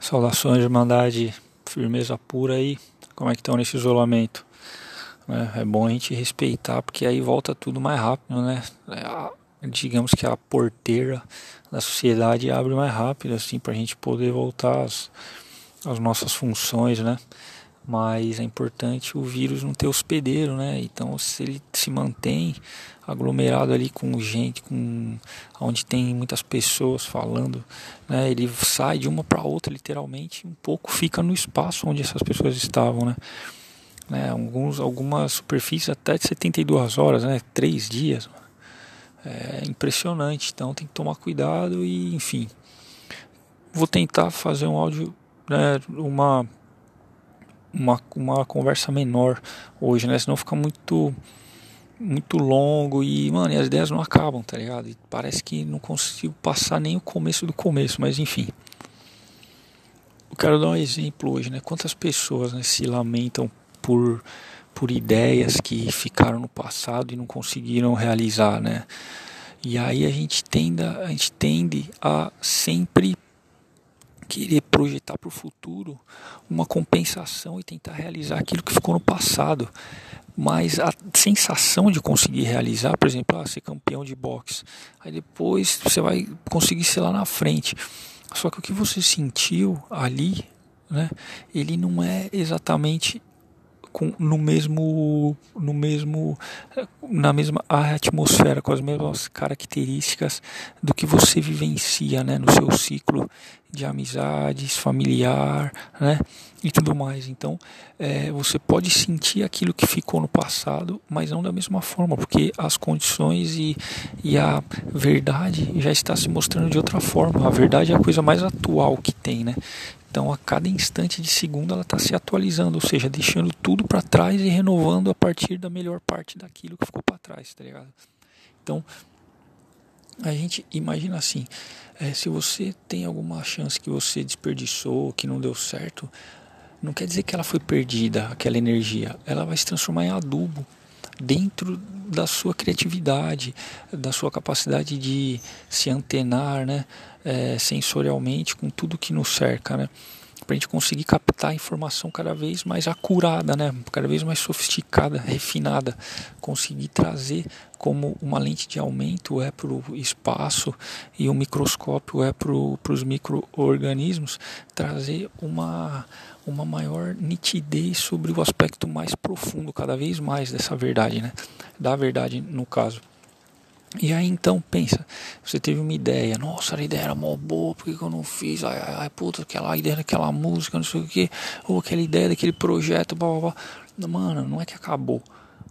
Saudações, Irmandade, firmeza pura aí. Como é que estão nesse isolamento? É, é bom a gente respeitar, porque aí volta tudo mais rápido, né? É, digamos que a porteira da sociedade abre mais rápido, assim, para a gente poder voltar às, às nossas funções, né? Mas é importante o vírus não ter hospedeiro, né? Então, se ele se mantém aglomerado ali com gente, com onde tem muitas pessoas falando, né? Ele sai de uma para outra, literalmente, um pouco fica no espaço onde essas pessoas estavam, né? né? Alguns, algumas superfícies até de 72 horas, né? Três dias. É impressionante, então tem que tomar cuidado e, enfim. Vou tentar fazer um áudio, né? Uma uma, uma conversa menor hoje, né? Senão fica muito muito longo e, mano, e as ideias não acabam, tá ligado? E parece que não consigo passar nem o começo do começo, mas enfim. Eu quero dar um exemplo hoje, né? Quantas pessoas né, se lamentam por, por ideias que ficaram no passado e não conseguiram realizar, né? E aí a gente a gente tende a sempre querer projetar para o futuro uma compensação e tentar realizar aquilo que ficou no passado. Mas a sensação de conseguir realizar, por exemplo, ah, ser campeão de boxe, aí depois você vai conseguir ser lá na frente. Só que o que você sentiu ali, né, ele não é exatamente com, no mesmo no mesmo na mesma atmosfera com as mesmas características do que você vivencia né no seu ciclo de amizades familiar né e tudo mais. Então é, você pode sentir aquilo que ficou no passado mas não da mesma forma porque as condições e, e a verdade já está se mostrando de outra forma. A verdade é a coisa mais atual que tem né então, a cada instante de segundo, ela está se atualizando, ou seja, deixando tudo para trás e renovando a partir da melhor parte daquilo que ficou para trás, tá ligado? Então, a gente imagina assim: é, se você tem alguma chance que você desperdiçou, que não deu certo, não quer dizer que ela foi perdida, aquela energia. Ela vai se transformar em adubo dentro da sua criatividade, da sua capacidade de se antenar, né? é, sensorialmente com tudo que nos cerca, né? Para a gente conseguir captar a informação cada vez mais acurada, né? Cada vez mais sofisticada, refinada, conseguir trazer como uma lente de aumento é para o espaço e um microscópio é para os microorganismos, trazer uma uma maior nitidez sobre o aspecto mais profundo, cada vez mais dessa verdade, né? Da verdade, no caso. E aí então pensa, você teve uma ideia, nossa, a ideia era mó boa, por que, eu não fiz? Ai, ai, ai, puta, aquela ideia daquela música, não sei o que, ou aquela ideia daquele projeto, blá blá blá. Mano, não é que acabou.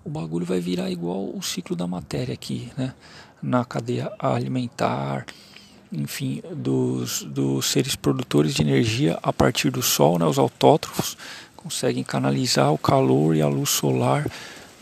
O bagulho vai virar igual o ciclo da matéria aqui, né? Na cadeia alimentar, enfim, dos, dos seres produtores de energia a partir do sol, né? Os autótrofos conseguem canalizar o calor e a luz solar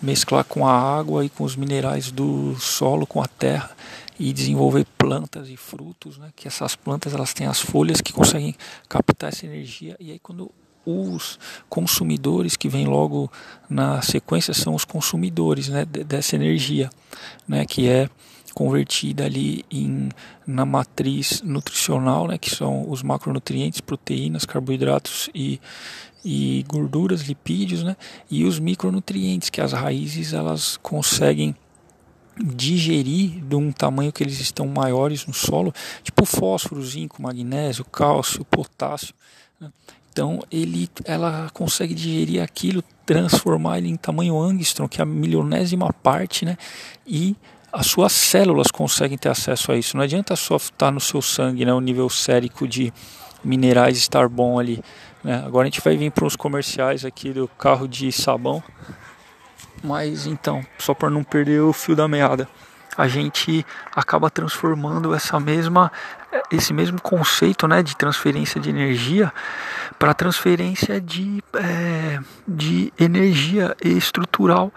mesclar com a água e com os minerais do solo, com a terra e desenvolver plantas e frutos, né? Que essas plantas elas têm as folhas que conseguem captar essa energia e aí quando os consumidores que vêm logo na sequência são os consumidores, né? Dessa energia, né? Que é convertida ali em, na matriz nutricional, né, que são os macronutrientes, proteínas, carboidratos e, e gorduras, lipídios, né? E os micronutrientes que as raízes elas conseguem digerir de um tamanho que eles estão maiores no solo, tipo fósforo, zinco, magnésio, cálcio, potássio. Né? Então ele, ela consegue digerir aquilo, transformar ele em tamanho angstrom, que é a milionésima parte, né? E as suas células conseguem ter acesso a isso. Não adianta só estar no seu sangue, né? O nível sérico de minerais estar bom ali. Né? Agora a gente vai vir para os comerciais aqui do carro de sabão. Mas então, só para não perder o fio da meada, a gente acaba transformando essa mesma esse mesmo conceito né, de transferência de energia para transferência de, é, de energia estrutural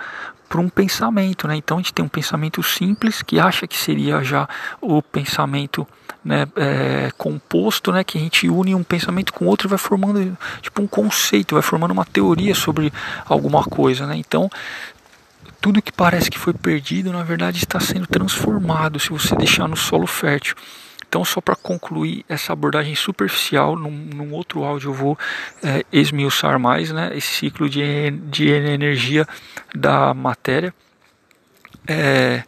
para um pensamento. Né? Então a gente tem um pensamento simples que acha que seria já o pensamento né, é, composto, né, que a gente une um pensamento com outro e vai formando tipo um conceito, vai formando uma teoria sobre alguma coisa, né? Então tudo que parece que foi perdido, na verdade está sendo transformado se você deixar no solo fértil. Então, só para concluir essa abordagem superficial, num, num outro áudio eu vou é, esmiuçar mais né, esse ciclo de, de energia da matéria. É,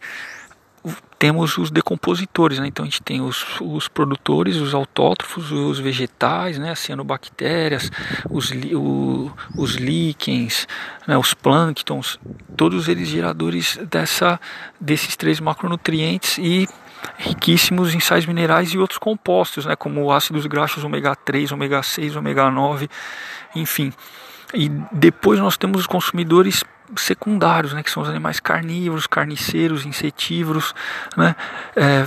temos os decompositores, né? então a gente tem os, os produtores, os autótrofos, os vegetais, né? as cianobactérias, os, o, os líquens, né? os plânctons, todos eles geradores dessa, desses três macronutrientes e riquíssimos em sais minerais e outros compostos, né? como ácidos graxos ômega 3, ômega 6, ômega 9, enfim. E depois nós temos os consumidores secundários, né, que são os animais carnívoros, carniceiros, insetívoros, né, é,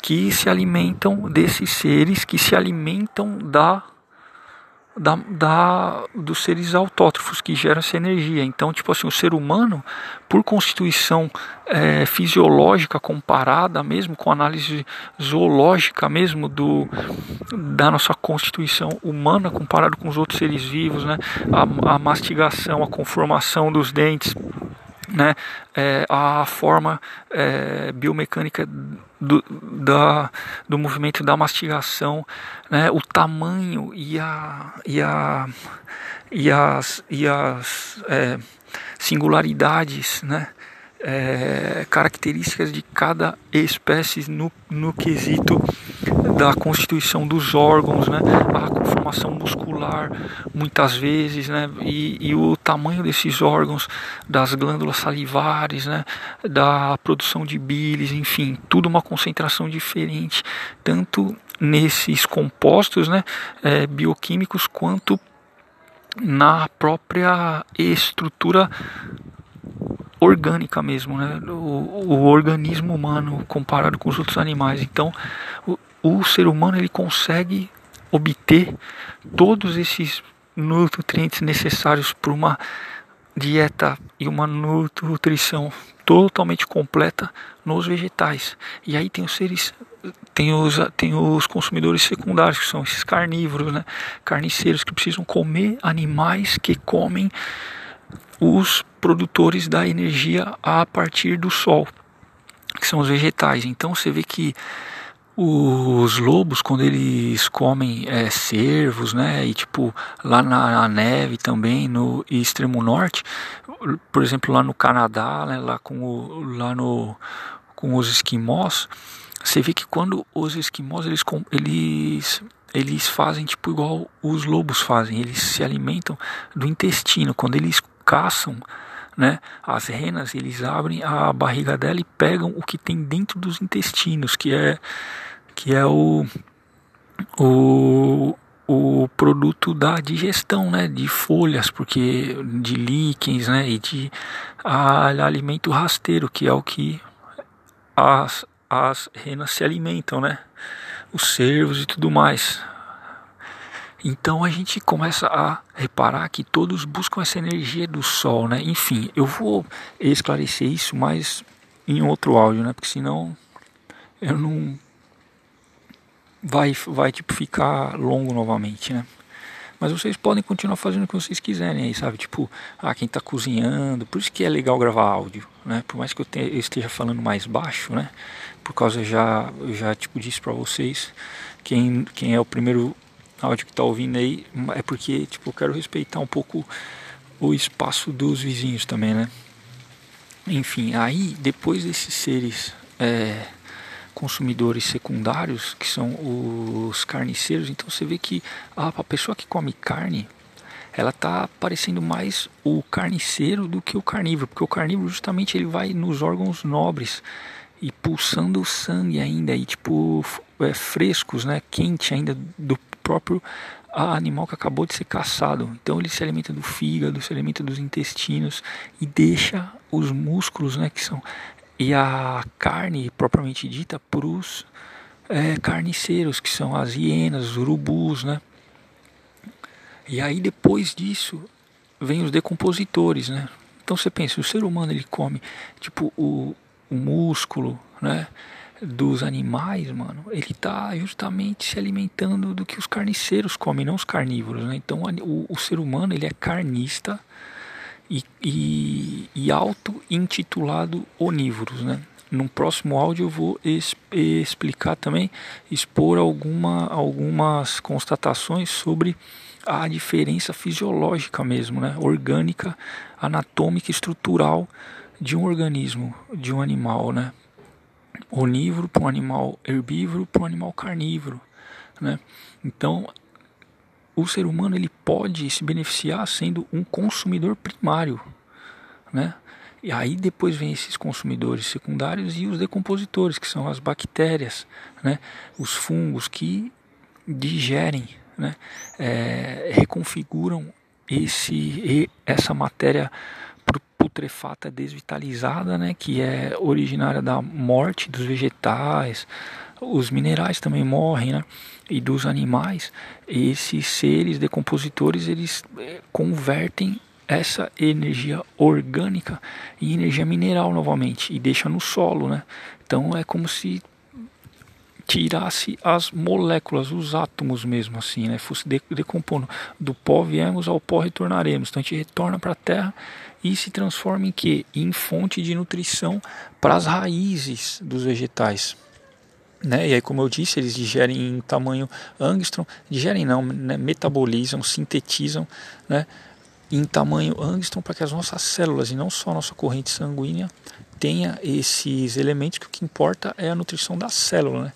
que se alimentam desses seres, que se alimentam da da, da, dos seres autótrofos que geram essa energia. Então, tipo assim, o ser humano, por constituição é, fisiológica comparada mesmo com análise zoológica mesmo do, da nossa constituição humana comparado com os outros seres vivos, né? a, a mastigação, a conformação dos dentes, né, é, a forma é, biomecânica do, da, do movimento da mastigação, né, o tamanho e, a, e, a, e as, e as é, singularidades, né, é, características de cada espécie no, no quesito da constituição dos órgãos, né, a conformação muscular, muitas vezes, né, e, e, o tamanho desses órgãos, das glândulas salivares, né, da produção de bilis, enfim, tudo uma concentração diferente, tanto nesses compostos, né, é, bioquímicos, quanto na própria estrutura orgânica mesmo, né? O, o, organismo humano comparado com os outros animais. Então, o, o ser humano ele consegue obter todos esses nutrientes necessários para uma dieta e uma nutrição totalmente completa nos vegetais. E aí tem os seres tem os, tem os consumidores secundários, que são esses carnívoros, né? carniceiros, que precisam comer animais que comem os produtores da energia a partir do sol, que são os vegetais. Então você vê que os lobos, quando eles comem é, cervos, né, e tipo lá na, neve também, no extremo norte, por exemplo lá no Canadá, né, lá, com o, lá no, com os esquimós, você vê que quando os esquimós eles, eles eles fazem tipo igual os lobos fazem, eles se alimentam do intestino. Quando eles caçam, né, as renas, eles abrem a barriga dela e pegam o que tem dentro dos intestinos, que é que é o o, o produto da digestão, né, de folhas, porque de líquens, né, e de a, alimento rasteiro, que é o que as, as renas se alimentam, né, os cervos e tudo mais. Então a gente começa a reparar que todos buscam essa energia do sol, né? Enfim, eu vou esclarecer isso mais em outro áudio, né? Porque senão eu não vai vai tipo ficar longo novamente, né? Mas vocês podem continuar fazendo o que vocês quiserem aí, sabe? Tipo, ah, quem está cozinhando, por isso que é legal gravar áudio, né? Por mais que eu, tenha, eu esteja falando mais baixo, né? Por causa já já tipo disse para vocês quem quem é o primeiro áudio que está ouvindo aí, é porque tipo, eu quero respeitar um pouco o espaço dos vizinhos também, né? Enfim, aí depois desses seres é, consumidores secundários, que são os carniceiros, então você vê que a, a pessoa que come carne, ela está parecendo mais o carniceiro do que o carnívoro, porque o carnívoro justamente ele vai nos órgãos nobres e pulsando o sangue ainda e tipo é, frescos, né, quente ainda do próprio animal que acabou de ser caçado. Então ele se alimenta do fígado, se alimenta dos intestinos e deixa os músculos, né, que são e a carne propriamente dita para os é, carniceiros, que são as hienas, os urubus, né? E aí depois disso vem os decompositores, né? Então você pensa, o ser humano ele come tipo o, o músculo, né? Dos animais, mano, ele está justamente se alimentando do que os carniceiros comem, não os carnívoros, né? Então o, o ser humano ele é carnista e, e, e auto-intitulado onívoros, né? num próximo áudio eu vou explicar também, expor alguma, algumas constatações sobre a diferença fisiológica mesmo, né? orgânica, anatômica estrutural de um organismo, de um animal, né? Onívoro para um animal herbívoro para um animal carnívoro, né? Então, o ser humano ele pode se beneficiar sendo um consumidor primário, né? E aí depois vem esses consumidores secundários e os decompositores, que são as bactérias, né? Os fungos que digerem, né? É, reconfiguram esse essa matéria putrefata desvitalizada, né, que é originária da morte dos vegetais, os minerais também morrem, né, e dos animais. Esses seres decompositores eles eh, convertem essa energia orgânica em energia mineral novamente e deixa no solo, né? Então é como se tirasse as moléculas, os átomos mesmo assim, né? Fosse decompondo. Do pó viemos, ao pó retornaremos. Então a gente retorna para a Terra e se transforma em que? Em fonte de nutrição para as raízes dos vegetais. Né? E aí, como eu disse, eles digerem em tamanho angstrom, digerem não, né? metabolizam, sintetizam, né? em tamanho angstrom para que as nossas células e não só a nossa corrente sanguínea tenha esses elementos que o que importa é a nutrição da célula. Né?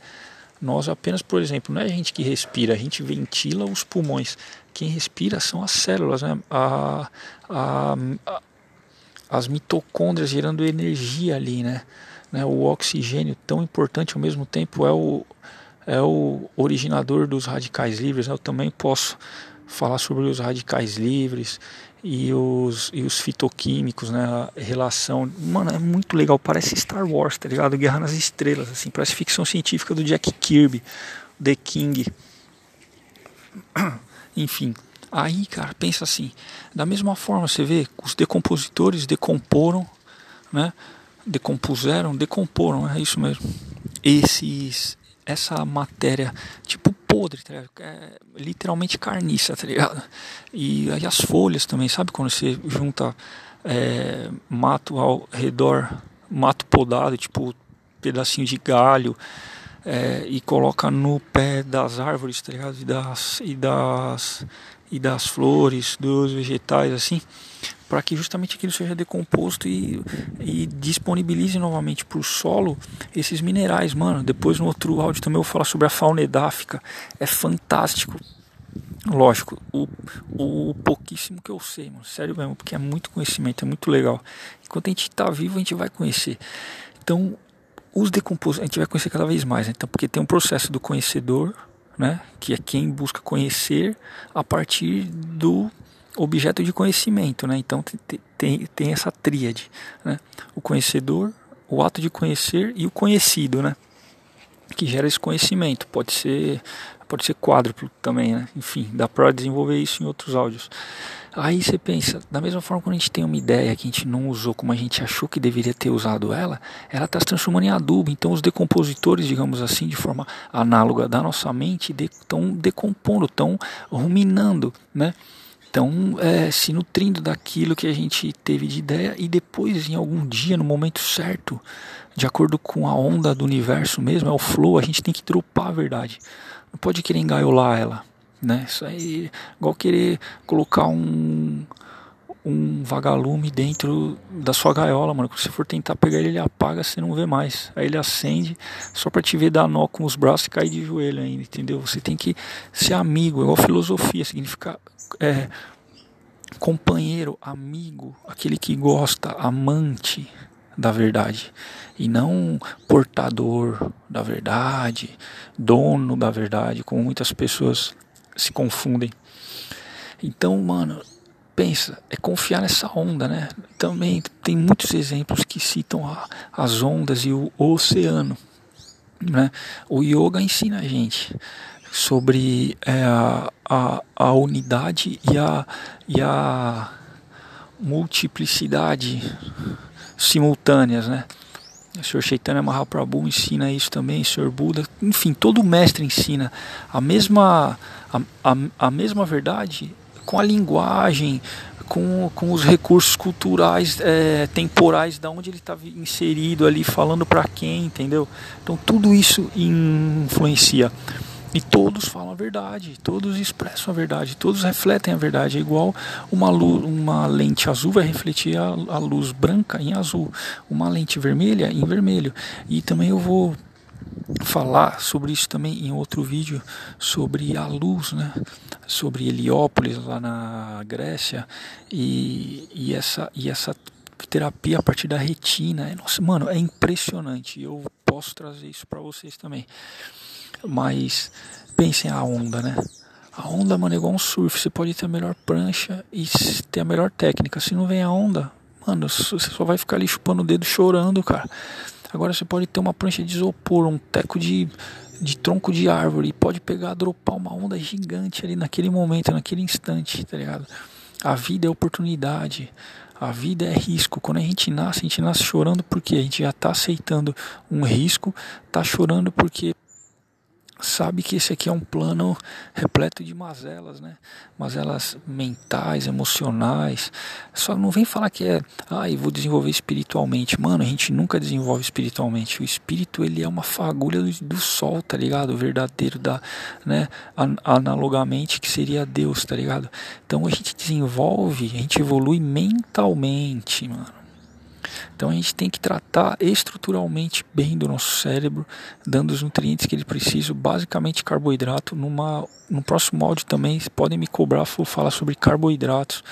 Nós apenas, por exemplo, não é a gente que respira, a gente ventila os pulmões. Quem respira são as células, né? a, a, a as mitocôndrias gerando energia ali, né? né? O oxigênio tão importante ao mesmo tempo é o, é o originador dos radicais livres. Né? Eu também posso falar sobre os radicais livres e os, e os fitoquímicos, né? A relação. Mano, é muito legal. Parece Star Wars, tá ligado? Guerra nas Estrelas, assim. Parece ficção científica do Jack Kirby, The King. Enfim, Aí, cara, pensa assim, da mesma forma você vê, os decompositores decomporam, né? Decompuseram, decomporam, é isso mesmo. Esses, essa matéria tipo podre, tá é literalmente carniça, tá ligado? E aí as folhas também, sabe quando você junta é, mato ao redor, mato podado, tipo pedacinho de galho, é, e coloca no pé das árvores, tá ligado? E das, e das e das flores, dos vegetais, assim, para que justamente aquilo seja decomposto e, e disponibilize novamente para o solo esses minerais, mano. Depois no outro áudio também eu vou falar sobre a fauna edáfica, é fantástico. Lógico, o, o pouquíssimo que eu sei, mano, sério mesmo, porque é muito conhecimento, é muito legal. Enquanto a gente está vivo, a gente vai conhecer. Então, os decompostos, a gente vai conhecer cada vez mais, né? então, porque tem um processo do conhecedor, né? que é quem busca conhecer a partir do objeto de conhecimento. Né? Então tem, tem, essa tríade: né? o conhecedor, o ato de conhecer e o conhecido, né? que gera esse conhecimento. Pode ser, pode ser quádruplo também, né? enfim, dá para desenvolver isso em outros áudios. Aí você pensa, da mesma forma quando a gente tem uma ideia que a gente não usou como a gente achou que deveria ter usado ela, ela está se transformando em adubo. Então os decompositores, digamos assim, de forma análoga da nossa mente, estão de, decompondo, estão ruminando, né? Estão é, se nutrindo daquilo que a gente teve de ideia e depois, em algum dia, no momento certo, de acordo com a onda do universo mesmo, é o flow, a gente tem que dropar a verdade. Não pode querer engaiolar ela né? Isso aí, igual querer colocar um um vagalume dentro da sua gaiola, mano. Quando você for tentar pegar ele, ele apaga, você não vê mais. Aí ele acende só para te ver dar nó com os braços e cair de joelho ainda, entendeu? Você tem que ser amigo, igual filosofia, significa é, companheiro, amigo, aquele que gosta, amante da verdade e não portador da verdade, dono da verdade, como muitas pessoas se confundem. Então, mano, pensa, é confiar nessa onda, né? Também tem muitos exemplos que citam a, as ondas e o, o oceano, né? O yoga ensina a gente sobre é, a, a, a, unidade e a, e a multiplicidade simultâneas, né? O Sr. Chaitanya Mahaprabhu ensina isso também, o Sr. Buda, enfim, todo mestre ensina a mesma, a, a, a mesma verdade com a linguagem, com, com os recursos culturais é, temporais, da onde ele está inserido ali, falando para quem, entendeu? Então tudo isso influencia. E todos falam a verdade, todos expressam a verdade, todos refletem a verdade. É igual uma, luz, uma lente azul vai refletir a, a luz branca em azul, uma lente vermelha em vermelho. E também eu vou falar sobre isso também em outro vídeo sobre a luz, né? Sobre Heliópolis lá na Grécia e, e essa e essa terapia a partir da retina. Nossa, mano, é impressionante. Eu posso trazer isso para vocês também. Mas pensem a onda, né? A onda, mano, é igual um surf. Você pode ter a melhor prancha e ter a melhor técnica. Se não vem a onda, mano, você só vai ficar ali chupando o dedo chorando, cara. Agora você pode ter uma prancha de isopor, um teco de, de tronco de árvore, e pode pegar, dropar uma onda gigante ali naquele momento, naquele instante, tá ligado? A vida é oportunidade, a vida é risco. Quando a gente nasce, a gente nasce chorando porque a gente já está aceitando um risco, está chorando porque sabe que esse aqui é um plano repleto de mazelas, né? Mazelas mentais, emocionais. Só não vem falar que é, ah, vou desenvolver espiritualmente. Mano, a gente nunca desenvolve espiritualmente. O espírito, ele é uma fagulha do, do sol, tá ligado? O verdadeiro da, né, analogamente que seria Deus, tá ligado? Então a gente desenvolve, a gente evolui mentalmente, mano. Então a gente tem que tratar estruturalmente bem do nosso cérebro, dando os nutrientes que ele precisa, basicamente carboidrato. Numa, no próximo áudio também podem me cobrar, vou falar sobre carboidratos.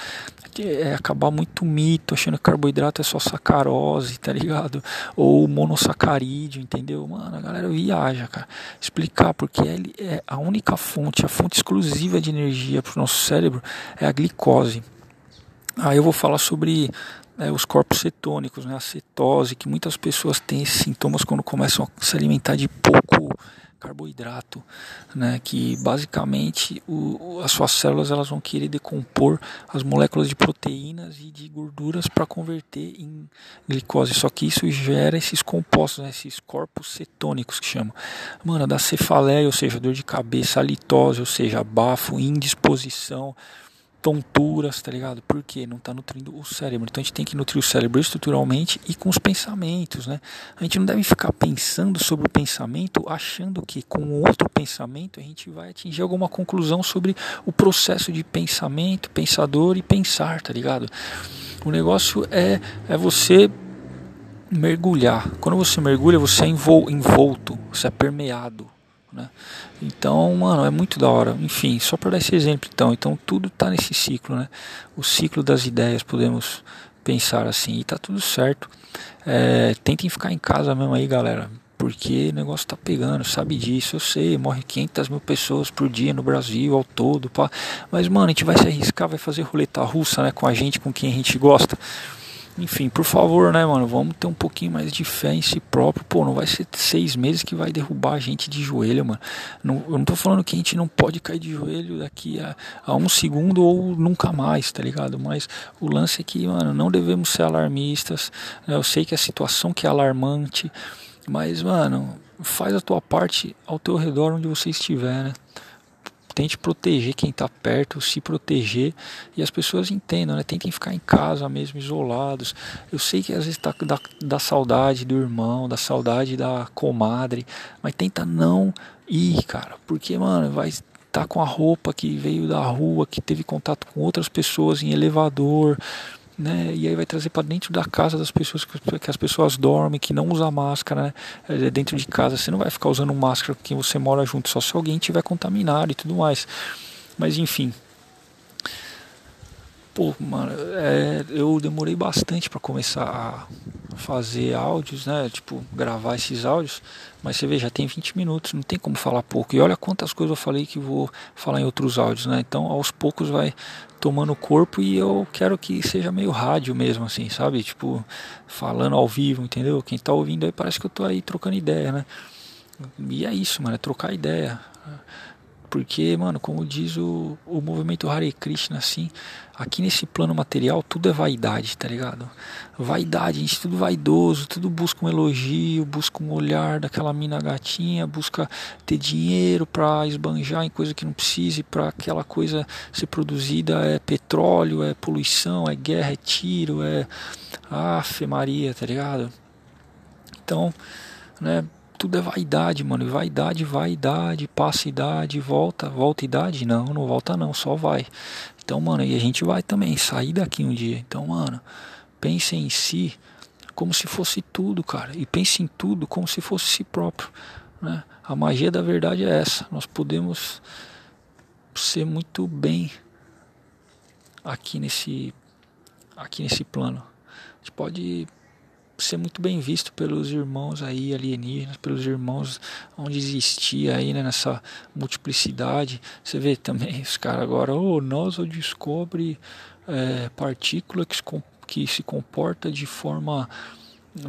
É acabar muito mito, achando que carboidrato é só sacarose, tá ligado? Ou monossacarídeo, entendeu? Mano, a galera viaja, cara. Explicar, porque ele é a única fonte, a fonte exclusiva de energia para o nosso cérebro é a glicose. Aí eu vou falar sobre né, os corpos cetônicos, né, a cetose, que muitas pessoas têm esses sintomas quando começam a se alimentar de pouco carboidrato, né, que basicamente o, as suas células elas vão querer decompor as moléculas de proteínas e de gorduras para converter em glicose, só que isso gera esses compostos, né, esses corpos cetônicos que chamam. Mano, da cefaleia, ou seja, dor de cabeça, litose, ou seja, bafo, indisposição, tonturas, tá ligado? Porque não está nutrindo o cérebro. Então a gente tem que nutrir o cérebro estruturalmente e com os pensamentos, né? A gente não deve ficar pensando sobre o pensamento, achando que com outro pensamento a gente vai atingir alguma conclusão sobre o processo de pensamento, pensador e pensar, tá ligado? O negócio é, é você mergulhar. Quando você mergulha, você é envolto, você é permeado né? Então, mano, é muito da hora. Enfim, só para dar esse exemplo, então. Então, tudo tá nesse ciclo, né? O ciclo das ideias, podemos pensar assim. E tá tudo certo. É, tentem ficar em casa mesmo aí, galera. Porque o negócio tá pegando, sabe disso, eu sei, morre 500 mil pessoas por dia no Brasil ao todo, pá. Mas, mano, a gente vai se arriscar, vai fazer roleta russa, né, com a gente, com quem a gente gosta. Enfim, por favor, né, mano? Vamos ter um pouquinho mais de fé em si próprio. Pô, não vai ser seis meses que vai derrubar a gente de joelho, mano. Não, eu não tô falando que a gente não pode cair de joelho daqui a, a um segundo ou nunca mais, tá ligado? Mas o lance é que, mano, não devemos ser alarmistas. Né? Eu sei que a situação que é alarmante, mas, mano, faz a tua parte ao teu redor onde você estiver, né? Tente proteger quem está perto, se proteger e as pessoas entendam, né? Tentem ficar em casa mesmo, isolados. Eu sei que às vezes tá da, da saudade do irmão, da saudade da comadre, mas tenta não ir, cara, porque, mano, vai estar tá com a roupa que veio da rua, que teve contato com outras pessoas em elevador, né? E aí vai trazer para dentro da casa das pessoas que as pessoas dormem, que não usa máscara, né? É dentro de casa você não vai ficar usando máscara com quem você mora junto, só se alguém tiver contaminado e tudo mais. Mas enfim, Pô, mano, é, eu demorei bastante para começar a fazer áudios, né? Tipo, gravar esses áudios. Mas você vê, já tem 20 minutos, não tem como falar pouco. E olha quantas coisas eu falei que vou falar em outros áudios, né? Então, aos poucos vai tomando corpo e eu quero que seja meio rádio mesmo, assim, sabe? Tipo, falando ao vivo, entendeu? Quem tá ouvindo aí parece que eu tô aí trocando ideia, né? E é isso, mano, é trocar ideia Porque, mano, como diz o, o movimento Hare Krishna, assim, aqui nesse plano material tudo é vaidade, tá ligado? Vaidade, a gente tudo vaidoso, tudo busca um elogio, busca um olhar daquela mina gatinha, busca ter dinheiro pra esbanjar em coisa que não precise, pra aquela coisa ser produzida é petróleo, é poluição, é guerra, é tiro, é. Afe Maria, tá ligado? Então, né? Tudo é vaidade, mano. E vaidade, vaidade, passa idade, volta, volta idade? Não, não volta não, só vai. Então, mano, e a gente vai também sair daqui um dia. Então, mano, pense em si como se fosse tudo, cara. E pense em tudo como se fosse si próprio. Né? A magia da verdade é essa. Nós podemos ser muito bem aqui nesse aqui nesse plano. A gente pode ser muito bem visto pelos irmãos aí alienígenas, pelos irmãos onde existia aí né, nessa multiplicidade. Você vê também os caras agora, oh, nós descobre é, partícula que se, que se comporta de forma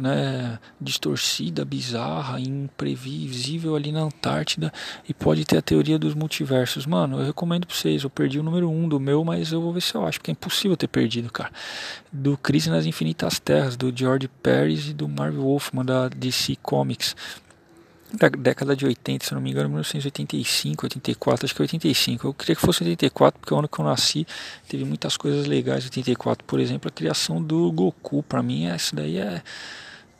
né, distorcida, bizarra, imprevisível ali na Antártida e pode ter a teoria dos multiversos. Mano, eu recomendo pra vocês. Eu perdi o número um do meu, mas eu vou ver se eu acho, porque é impossível ter perdido, cara. Do Crise nas Infinitas Terras, do George Pérez e do Marvel Wolfman da DC Comics. Da década de 80, se não me engano, 1985, 84, acho que é 85. Eu queria que fosse 84, porque é o ano que eu nasci teve muitas coisas legais. 84, por exemplo, a criação do Goku. Para mim, essa daí é.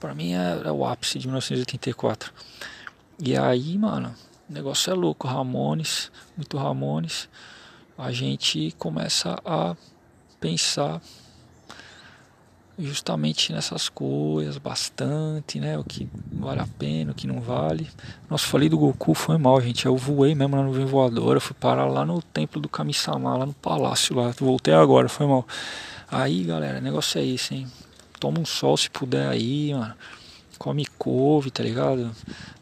Para mim é, é, o ápice de 1984. E aí, mano, o negócio é louco. Ramones, muito Ramones. A gente começa a pensar justamente nessas coisas bastante, né? O que vale a pena, o que não vale. Nossa, falei do Goku, foi mal, gente. Eu voei mesmo na nuvem voadora, fui parar lá no templo do Kami-sama, lá no palácio lá. Voltei agora, foi mal. Aí, galera, negócio é esse, hein? Toma um sol se puder aí, mano. Come couve, tá ligado?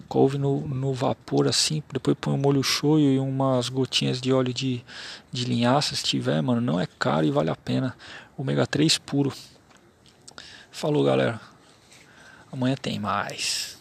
Couve no, no vapor assim, depois põe um molho shoyu e umas gotinhas de óleo de, de linhaça, se tiver, mano. Não é caro e vale a pena. Ômega 3 puro. Falou, galera. Amanhã tem mais.